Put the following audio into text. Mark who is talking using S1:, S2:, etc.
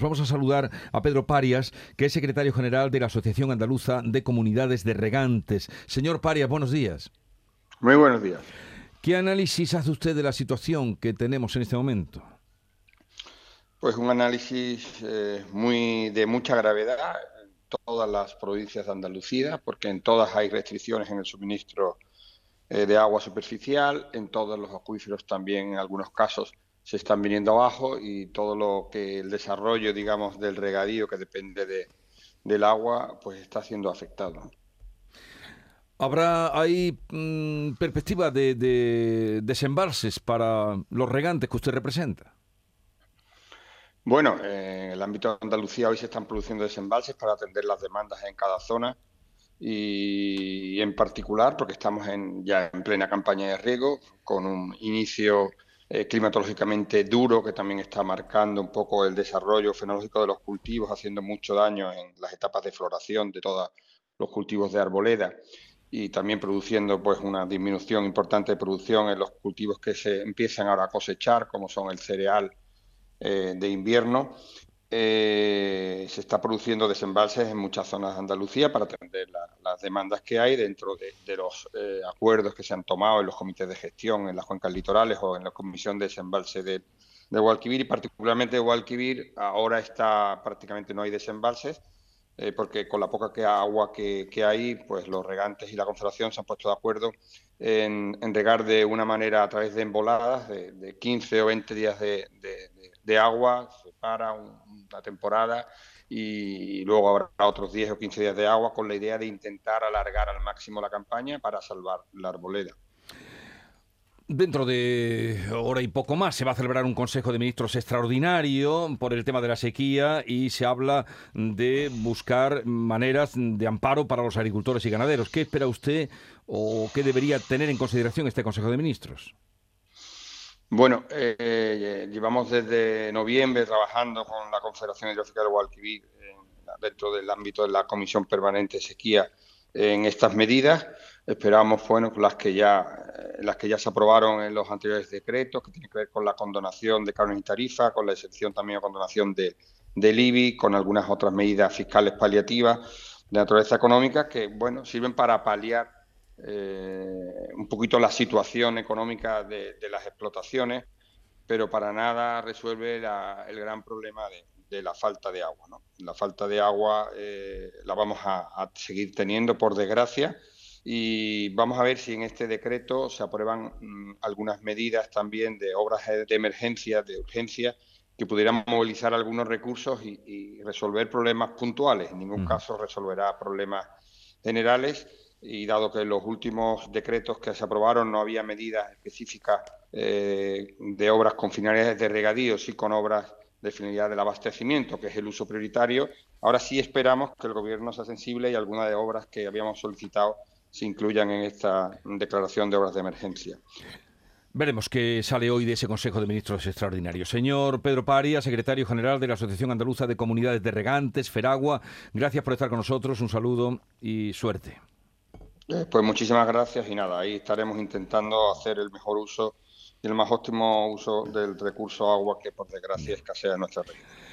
S1: Vamos a saludar a Pedro Parias, que es secretario general de la Asociación Andaluza de Comunidades de Regantes. Señor Parias, buenos días.
S2: Muy buenos días.
S1: ¿Qué análisis hace usted de la situación que tenemos en este momento?
S2: Pues un análisis eh, muy de mucha gravedad en todas las provincias de Andalucía, porque en todas hay restricciones en el suministro eh, de agua superficial, en todos los acuíferos también en algunos casos se están viniendo abajo y todo lo que el desarrollo, digamos, del regadío que depende de, del agua, pues está siendo afectado.
S1: ¿Habrá ahí mm, perspectiva de, desembalses para los regantes que usted representa?
S2: Bueno, en el ámbito de Andalucía hoy se están produciendo desembalses para atender las demandas en cada zona y, en particular porque estamos en, ya en plena campaña de riego con un inicio eh, climatológicamente duro que también está marcando un poco el desarrollo fenológico de los cultivos, haciendo mucho daño en las etapas de floración de todos los cultivos de arboleda y también produciendo pues una disminución importante de producción en los cultivos que se empiezan ahora a cosechar, como son el cereal eh, de invierno. Eh, se está produciendo desembalses en muchas zonas de Andalucía para atender las demandas que hay dentro de, los eh, acuerdos que se han tomado en los comités de gestión en las cuencas litorales o en la comisión de desembalse de, de Guadalquivir y particularmente de Guadalquivir ahora está prácticamente no hay desembalses eh, porque con la poca que agua que, hay, pues los regantes y la Confederación se han puesto de acuerdo en, regar de una manera a través de emboladas de, 15 o 20 días de, de agua, se para una temporada y luego habrá otros 10 o 15 días de agua con la idea de intentar alargar al máximo la campaña para salvar la arboleda.
S1: Dentro de hora y poco más se va a celebrar un Consejo de Ministros extraordinario por el tema de la sequía y se habla de buscar maneras de amparo para los agricultores y ganaderos. ¿Qué espera usted o qué debería tener en consideración este Consejo de Ministros?
S2: Bueno, eh, llevamos desde noviembre trabajando con la Confederación Hidrográfica del Guadalquivir dentro del ámbito de la Comisión Permanente de Sequía en estas medidas. Esperamos, bueno, las que ya eh, las que ya se aprobaron en los anteriores decretos, que tienen que ver con la condonación de carnes y tarifa, con la excepción también o condonación de, del IBI, con algunas otras medidas fiscales paliativas de naturaleza económica que, bueno, sirven para paliar eh, un poquito la situación económica de, las explotaciones, pero para nada resuelve el gran problema de, la falta de agua. La falta de agua eh, la vamos a, seguir teniendo, por desgracia, y vamos a ver si en este decreto se aprueban mm, algunas medidas también de obras de emergencia, de urgencia, que pudieran movilizar algunos recursos y, resolver problemas puntuales. En ningún caso resolverá problemas generales y dado que en los últimos decretos que se aprobaron no había medidas específicas eh, de obras con finalidades de regadío, sí con obras de finalidad del abastecimiento, que es el uso prioritario, ahora sí esperamos que el Gobierno sea sensible y algunas de obras que habíamos solicitado se incluyan en esta declaración de obras de emergencia.
S1: Veremos qué sale hoy de ese Consejo de Ministros extraordinario. Señor Pedro Paria, secretario general de la Asociación Andaluza de Comunidades de Regantes, Feragua, gracias por estar con nosotros, un saludo y suerte.
S2: Eh, pues muchísimas gracias y nada, ahí estaremos intentando hacer el mejor uso y el más óptimo uso del recurso agua que por desgracia escasea en nuestra región.